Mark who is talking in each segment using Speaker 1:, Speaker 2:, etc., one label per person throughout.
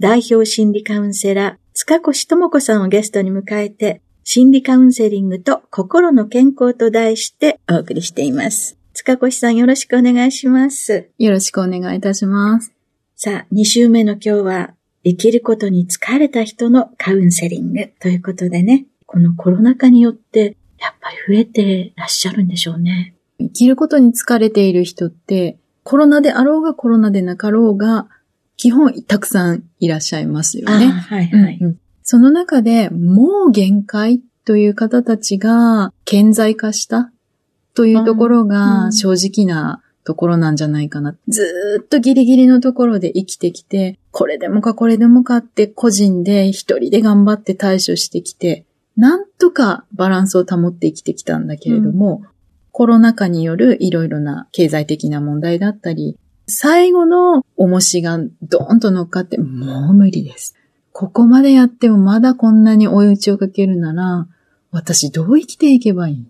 Speaker 1: 代表心理カウンセラー塚越智子さんをゲストに迎えて心理カウンセリングと心の健康と題してお送りしています。塚越さんよろしくお願いします。
Speaker 2: よろしくお願いいたします。
Speaker 1: さあ、2週目の今日は生きることに疲れた人のカウンセリングということでね、このコロナ禍によってやっぱり増えてらっしゃるんでしょうね。
Speaker 2: 生きることに疲れている人って、コロナであろうがコロナでなかろうが、基本たくさんいらっしゃいますよね。
Speaker 1: はいはい、うんうん。
Speaker 2: その中でもう限界という方たちが顕在化したというところが正直なところなんじゃないかな。ずーっとギリギリのところで生きてきて、これでもかこれでもかって個人で一人で頑張って対処してきて、なんとかバランスを保って生きてきたんだけれども、うん、コロナ禍によるいろいろな経済的な問題だったり、最後の重しがドーンと乗っかって、もう無理です。ここまでやってもまだこんなに追い打ちをかけるなら、私どう生きていけばいいの？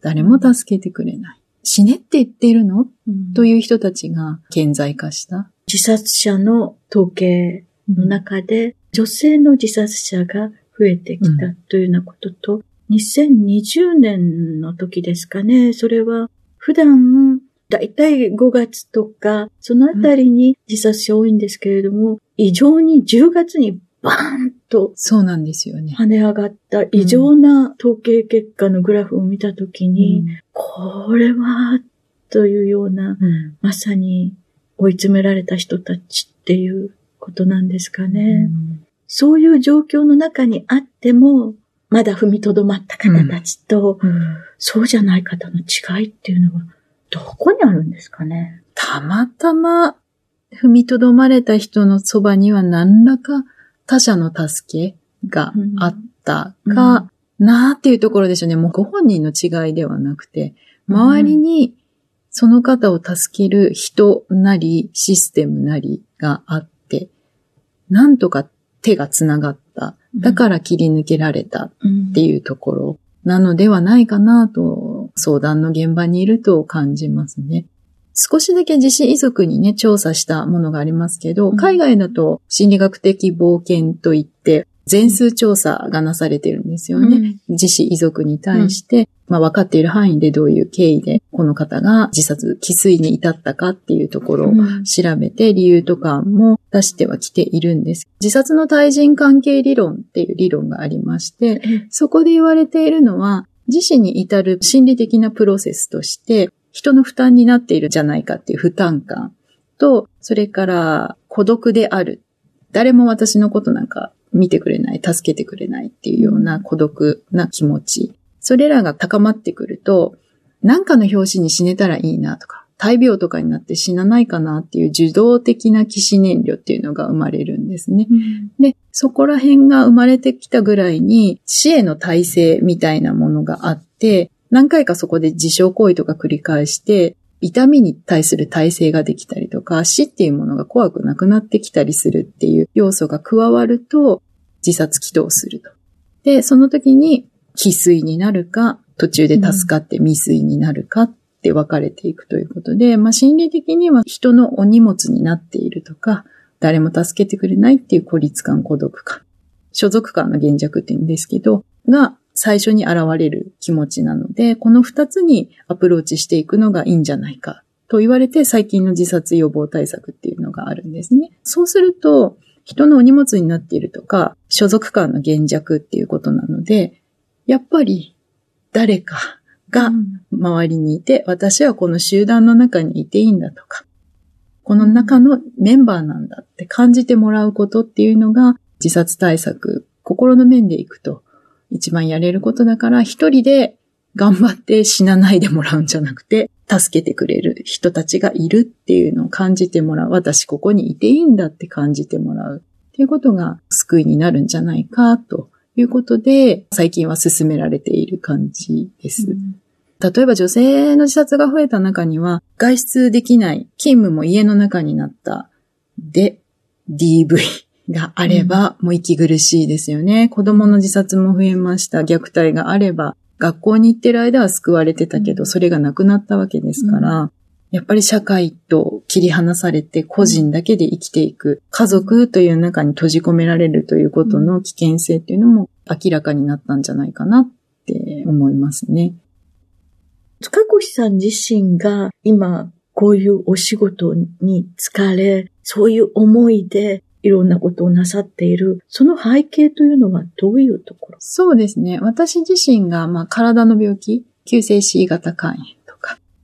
Speaker 2: 誰も助けてくれない。死ねって言っているの、うん、という人たちが顕在化した。
Speaker 1: 自殺者の統計の中で、女性の自殺者が増えてきたというようなことと、うん、2020年の時ですかね、それは普段、だいたい5月とか、そのあたりに自殺者多いんですけれども、異常に10月にバーンと。
Speaker 2: そうなんですよね。
Speaker 1: 跳ね上がった異常な統計結果のグラフを見たときに、うん、これは、というような、うん、まさに追い詰められた人たちっていうことなんですかね。うん、そういう状況の中にあっても、まだ踏みとどまった方たちと、そうじゃない方の違いっていうのは、どこにあるんですかね？
Speaker 2: たまたま踏みとどまれた人のそばには何らか他者の助けがあったかなっていうところでしょうね。もうご本人の違いではなくて、周りにその方を助ける人なりシステムなりがあって、なんとか手が繋がった。だから切り抜けられたっていうところなのではないかなと相談の現場にいると感じますね。少しだけ自死遺族にね、調査したものがありますけど、海外だと心理学的冒険といって、全数調査がなされてるんですよね。うん、自死遺族に対して、うん、まあ分かっている範囲でどういう経緯でこの方が自殺、既遂に至ったかっていうところを調べて理由とかも出してはきているんです。自殺の対人関係理論っていう理論がありまして、そこで言われているのは、自死に至る心理的なプロセスとして、人の負担になっているじゃないかっていう負担感と、それから孤独である。誰も私のことなんか見てくれない、助けてくれないっていうような孤独な気持ち。それらが高まってくると、何かの表紙に死ねたらいいなとか、大病とかになって死なないかなっていう受動的な起死燃料っていうのが生まれるんですね。うん、で、そこら辺が生まれてきたぐらいに死への体制みたいなものがあって、何回かそこで自傷行為とか繰り返して、痛みに対する耐性ができたりとか、死っていうものが怖くなくなってきたりするっていう要素が加わると、自殺起動するとで、その時に、気水になるか、途中で助かって未遂になるかって分かれていくということで、まあ心理的には人のお荷物になっているとか、誰も助けてくれないっていう孤立感、孤独感、所属感の減弱って言うんですけど、が最初に現れる気持ちなので、この二つにアプローチしていくのがいいんじゃないかと言われて最近の自殺予防対策っていうのがあるんですね。そうすると、人のお荷物になっているとか、所属感の減弱っていうことなので、やっぱり誰かが周りにいて、私はこの集団の中にいていいんだとか、この中のメンバーなんだって感じてもらうことっていうのが自殺対策、心の面でいくと一番やれることだから一人で頑張って死なないでもらうんじゃなくて、助けてくれる人たちがいるっていうのを感じてもらう。私ここにいていいんだって感じてもらうっていうことが救いになるんじゃないかということで、最近は進められている感じです。うん、例えば女性の自殺が増えた中には、外出できない、勤務も家の中になった、で、DV があれば、もう息苦しいですよね。子供の自殺も増えました。虐待があれば、学校に行ってる間は救われてたけど、それがなくなったわけですから、やっぱり社会と切り離されて個人だけで生きていく、家族という中に閉じ込められるということの危険性っていうのも明らかになったんじゃないかなって思いますね。
Speaker 1: 塚越さん自身が今こういうお仕事に疲れ、そういう思いでいろんなことをなさっている、その背景というのはどういうところ？
Speaker 2: そうですね。私自身がまあ体の病気、急性 C 型肝炎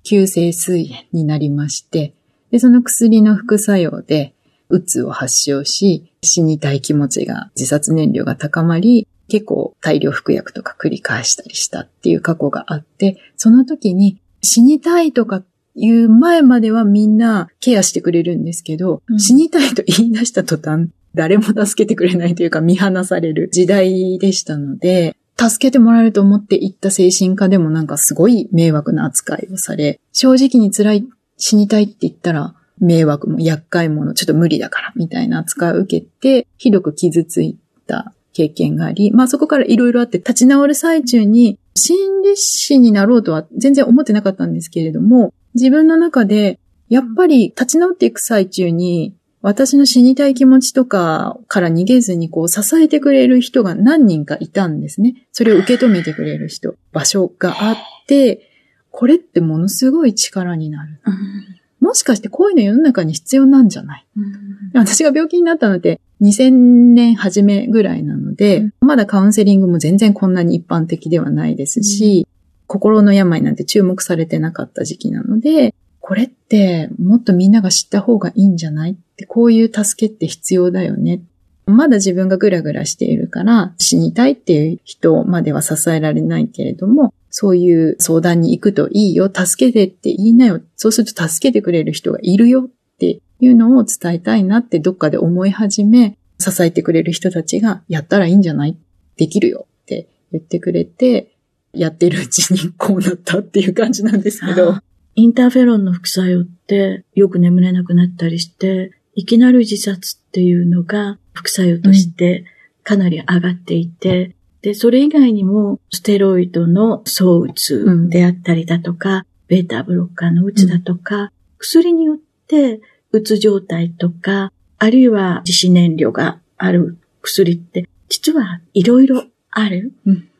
Speaker 2: 急性膵炎になりまして、で、その薬の副作用で、うつを発症し、死にたい気持ちが、自殺燃料が高まり、結構大量服薬とか繰り返したりしたっていう過去があって、その時に死にたいとかいう前まではみんなケアしてくれるんですけど、うん、死にたいと言い出した途端、誰も助けてくれないというか見放される時代でしたので、助けてもらえると思って行った精神科でもなんかすごい迷惑な扱いをされ、正直に辛い、死にたいって言ったら、迷惑も厄介者、ちょっと無理だから、みたいな扱いを受けて、ひどく傷ついた経験があり、まあそこからいろいろあって立ち直る最中に、心理師になろうとは全然思ってなかったんですけれども、自分の中で、やっぱり立ち直っていく最中に、私の死にたい気持ちとかから逃げずにこう支えてくれる人が何人かいたんですね。それを受け止めてくれる人、場所があって、これってものすごい力になる。うん、もしかしてこういうの世の中に必要なんじゃない、うん、私が病気になったのって2000年初めぐらいなので、うん、まだカウンセリングも全然こんなに一般的ではないですし、心の病なんて注目されてなかった時期なので、これってもっとみんなが知った方がいいんじゃない？って、こういう助けって必要だよね。まだ自分がグラグラしているから死にたいっていう人までは支えられないけれども、そういう相談に行くといいよ、助けてって言いなよ。そうすると助けてくれる人がいるよっていうのを伝えたいなってどっかで思い始め、支えてくれる人たちがやったらいいんじゃない？できるよって言ってくれて、やってるうちにこうなったっていう感じなんですけど。
Speaker 1: インターフェロンの副作用ってよく眠れなくなったりして、いきなり自殺っていうのが副作用としてかなり上がっていて、うん、で、それ以外にもステロイドの総うつであったりだとか、うん、ベータブロッカーのうつだとか、うん、薬によってうつ状態とか、あるいは自死燃料がある薬って実はいろいろある。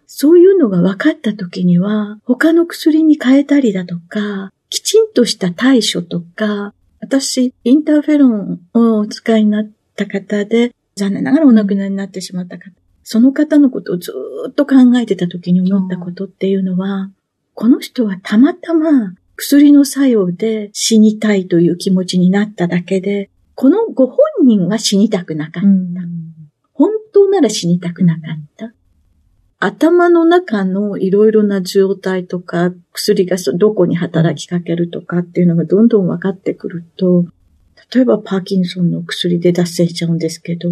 Speaker 1: そういうのが分かった時には、他の薬に変えたりだとか、きちんとした対処とか、私、インターフェロンをお使いになった方で、残念ながらお亡くなりになってしまった方、その方のことをずっと考えてた時に思ったことっていうのは、この人はたまたま薬の作用で死にたいという気持ちになっただけで、このご本人は死にたくなかった。本当なら死にたくなかった。頭の中のいろいろな状態とか、薬がどこに働きかけるとかっていうのがどんどん分かってくると、例えばパーキンソンの薬で脱線しちゃうんですけど、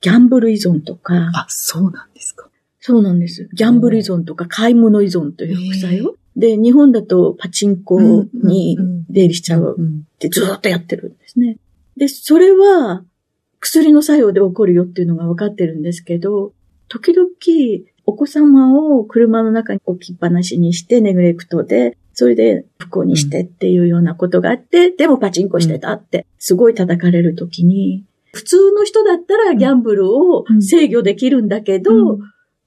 Speaker 1: ギャンブル依存とか。
Speaker 2: あ、そうなんですか。
Speaker 1: そうなんです。ギャンブル依存とか買い物依存という副作用。で、日本だとパチンコに出入りしちゃうってずっとやってるんですね。で、それは薬の作用で起こるよっていうのが分かってるんですけど、時々お子様を車の中に置きっぱなしにしてネグレクトで、それで不幸にしてっていうようなことがあって、でもパチンコしてたって、すごい叩かれるときに、普通の人だったらギャンブルを制御できるんだけど、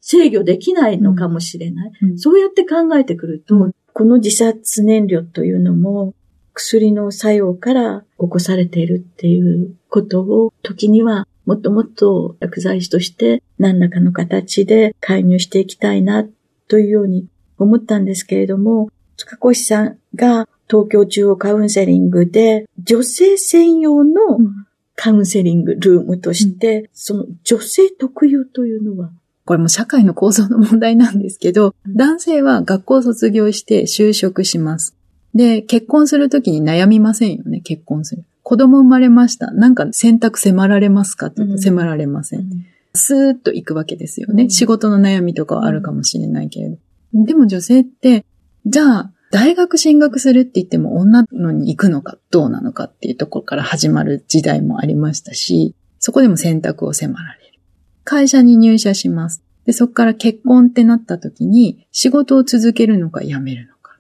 Speaker 1: 制御できないのかもしれない。そうやって考えてくると、この自殺燃料というのも薬の作用から起こされているっていうことを時にはもっともっと薬剤師として何らかの形で介入していきたいなというように思ったんですけれども、塚越さんが東京中央カウンセリングで女性専用のカウンセリングルームとして、その女性特有というのは？
Speaker 2: これも社会の構造の問題なんですけど、男性は学校を卒業して就職します。で、結婚するときに悩みませんよね、結婚する。子供生まれました。なんか選択迫られますか？って言うと迫られません。うん、スーッと行くわけですよね、うん。仕事の悩みとかはあるかもしれないけれど。でも女性って、じゃあ、大学進学するって言っても女のに行くのかどうなのかっていうところから始まる時代もありましたし、そこでも選択を迫られる。会社に入社します。で、そこから結婚ってなった時に仕事を続けるのか辞めるのか。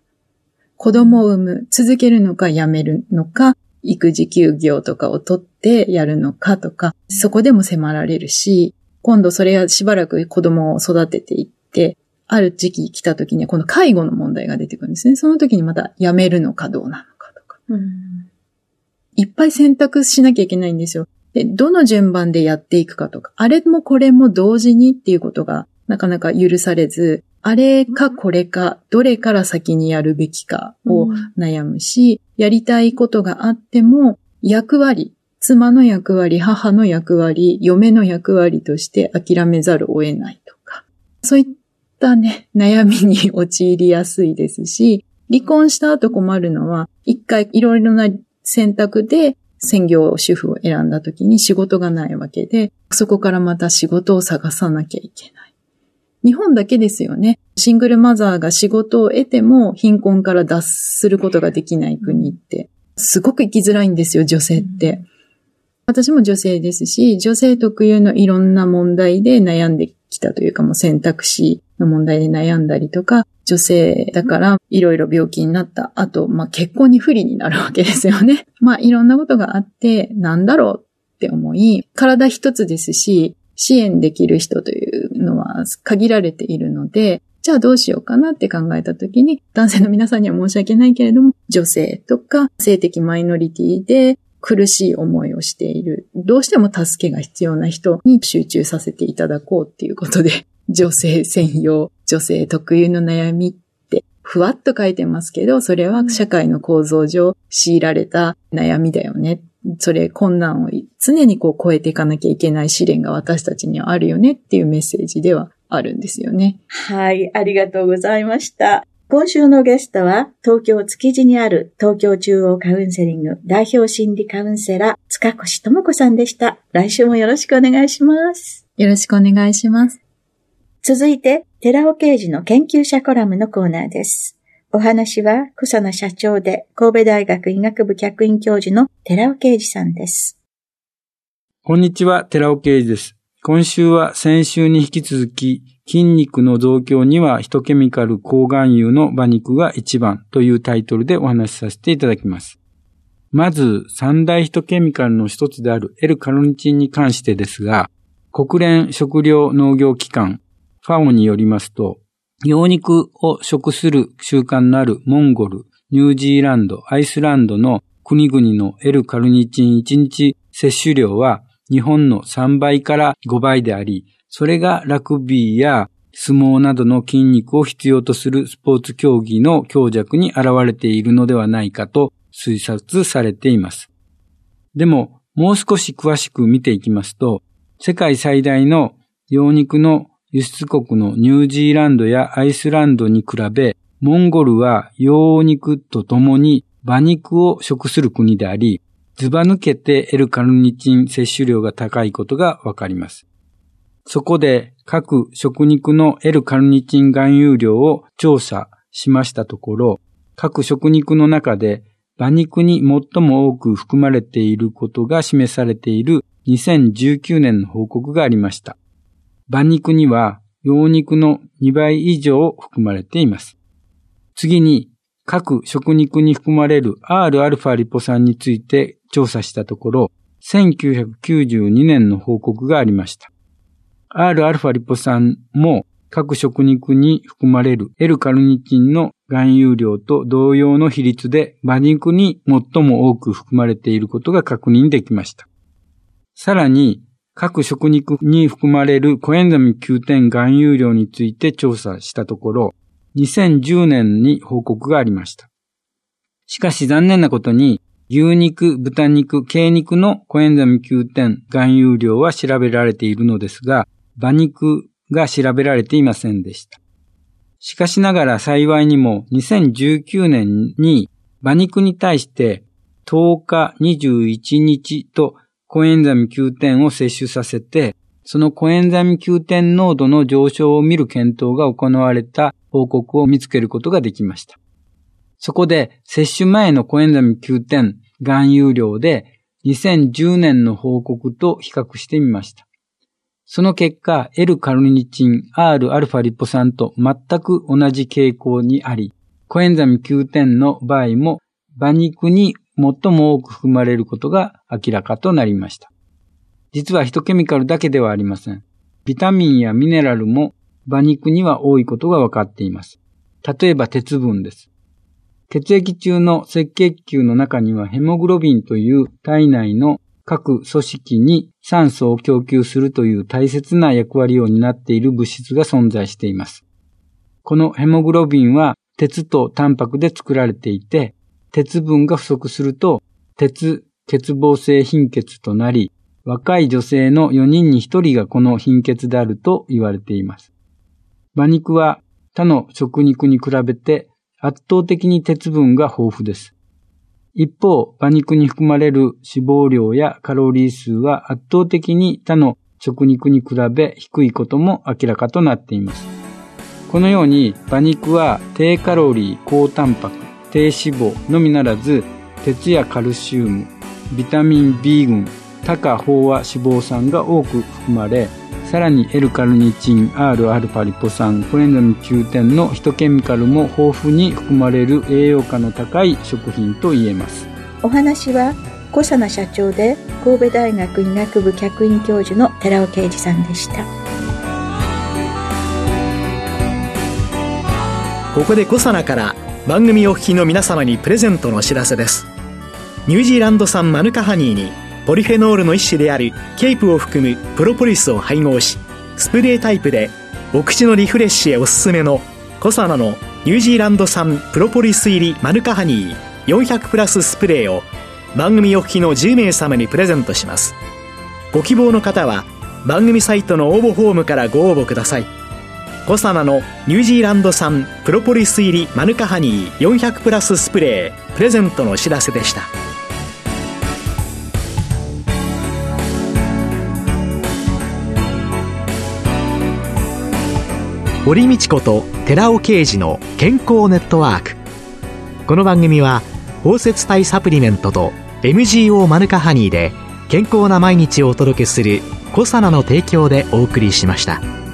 Speaker 2: 子供を産む、続けるのか辞めるのか、育児休業とかを取ってやるのかとか、そこでも迫られるし、今度それはしばらく子供を育てていって、ある時期来た時にはこの介護の問題が出てくるんですね。その時にまた辞めるのかどうなのかとか。うん、いっぱい選択しなきゃいけないんですよ。で、どの順番でやっていくかとか、あれもこれも同時にっていうことがなかなか許されず、あれかこれか、どれから先にやるべきかを悩むし、うん、やりたいことがあっても、役割、妻の役割、母の役割、嫁の役割として諦めざるを得ないとか、そういったね、悩みに陥りやすいですし、離婚した後困るのは、一回いろいろな選択で専業主婦を選んだ時に仕事がないわけで、そこからまた仕事を探さなきゃいけない。日本だけですよね。シングルマザーが仕事を得ても貧困から脱することができない国って、すごく生きづらいんですよ、女性って。私も女性ですし、女性特有のいろんな問題で悩んできたというか、もう選択肢の問題で悩んだりとか、女性だからいろいろ病気になった後、まあ結婚に不利になるわけですよね。まあいろんなことがあって、なんだろうって思い、体一つですし、支援できる人というのは限られているので、じゃあどうしようかなって考えたときに、男性の皆さんには申し訳ないけれども、女性とか性的マイノリティで苦しい思いをしている、どうしても助けが必要な人に集中させていただこうっていうことで、女性専用、女性特有の悩みってふわっと書いてますけど、それは社会の構造上強いられた悩みだよね。それ困難を常にこう超えていかなきゃいけない試練が私たちにはあるよねっていうメッセージではあるんですよね。
Speaker 1: はい、ありがとうございました。今週のゲストは、東京築地にある東京中央カウンセリング代表心理カウンセラー、塚越智子さんでした。来週もよろしくお願いします。
Speaker 2: よろしくお願いします。
Speaker 1: 続いて、寺尾刑事の研究者コラムのコーナーです。お話は、草野社長で神戸大学医学部客員教授の寺尾啓二さんです。
Speaker 3: こんにちは、寺尾啓二です。今週は先週に引き続き、筋肉の増強にはヒトケミカル抗がん油の馬肉が一番というタイトルでお話しさせていただきます。まず、三大ヒトケミカルの一つである L カロニチンに関してですが、国連食糧農業機関ファオによりますと、羊肉を食する習慣のあるモンゴル、ニュージーランド、アイスランドの国々の L カルニチン1日摂取量は日本の3倍から5倍であり、それがラグビーや相撲などの筋肉を必要とするスポーツ競技の強弱に現れているのではないかと推察されています。でも、もう少し詳しく見ていきますと、世界最大の羊肉の輸出国のニュージーランドやアイスランドに比べ、モンゴルは羊肉とともに馬肉を食する国であり、ずば抜けて L カルニチン摂取量が高いことがわかります。そこで各食肉の L カルニチン含有量を調査しましたところ、各食肉の中で馬肉に最も多く含まれていることが示されている2019年の報告がありました。馬肉には羊肉の2倍以上含まれています。次に、各食肉に含まれる Rα リポ酸について調査したところ、1992年の報告がありました。Rα リポ酸も各食肉に含まれる L カルニチンの含有量と同様の比率で馬肉に最も多く含まれていることが確認できました。さらに、各食肉に含まれるコエンザミ9点含有量について調査したところ、2010年に報告がありました。しかし残念なことに、牛肉、豚肉、鶏肉のコエンザミ9点含有量は調べられているのですが、馬肉が調べられていませんでした。しかしながら幸いにも2019年に馬肉に対して10日21日とコエンザミ9点を摂取させて、そのコエンザミ9点濃度の上昇を見る検討が行われた報告を見つけることができました。そこで摂取前のコエンザミ9点含有量で2010年の報告と比較してみました。その結果、L カルニチン、Rα リポ酸と全く同じ傾向にあり、コエンザミ9点の場合も馬肉に最も多く含まれることが明らかとなりました。実はヒトケミカルだけではありません。ビタミンやミネラルも馬肉には多いことが分かっています。例えば鉄分です。血液中の赤血球の中にはヘモグロビンという体内の各組織に酸素を供給するという大切な役割を担っている物質が存在しています。このヘモグロビンは鉄とタンパクで作られていて、鉄分が不足すると、鉄欠乏性貧血となり、若い女性の4人に1人がこの貧血であると言われています。馬肉は他の食肉に比べて圧倒的に鉄分が豊富です。一方、馬肉に含まれる脂肪量やカロリー数は圧倒的に他の食肉に比べ低いことも明らかとなっています。このように馬肉は低カロリー、高タンパク、低脂肪のみならず鉄やカルシウム、ビタミン B 群、多価飽和脂肪酸が多く含まれ、さらに L カルニチン、Rα リポ酸、コエンザミ9点のヒトケミカルも豊富に含まれる栄養価の高い食品と言えます。
Speaker 1: お話は小佐奈社長で神戸大学医学部客員教授の寺尾啓二さんでした。
Speaker 4: ここで小佐奈から番組お聞きの皆様にプレゼントのお知らせです。ニュージーランド産マヌカハニーにポリフェノールの一種であるケープを含むプロポリスを配合しスプレータイプでお口のリフレッシュへおすすめのコサナのニュージーランド産プロポリス入りマヌカハニー400プラススプレーを番組お聞きの10名様にプレゼントしますご希望の方は番組サイトの応募フォームからご応募くださいコサナのニュージーランド産プロポリス入りマヌカハニー400プラススプレープレゼントのお知らせでした堀道子と寺尾啓二の健康ネットワークこの番組は包摂体サプリメントと MGO マヌカハニーで健康な毎日をお届けするコサナの提供でお送りしました。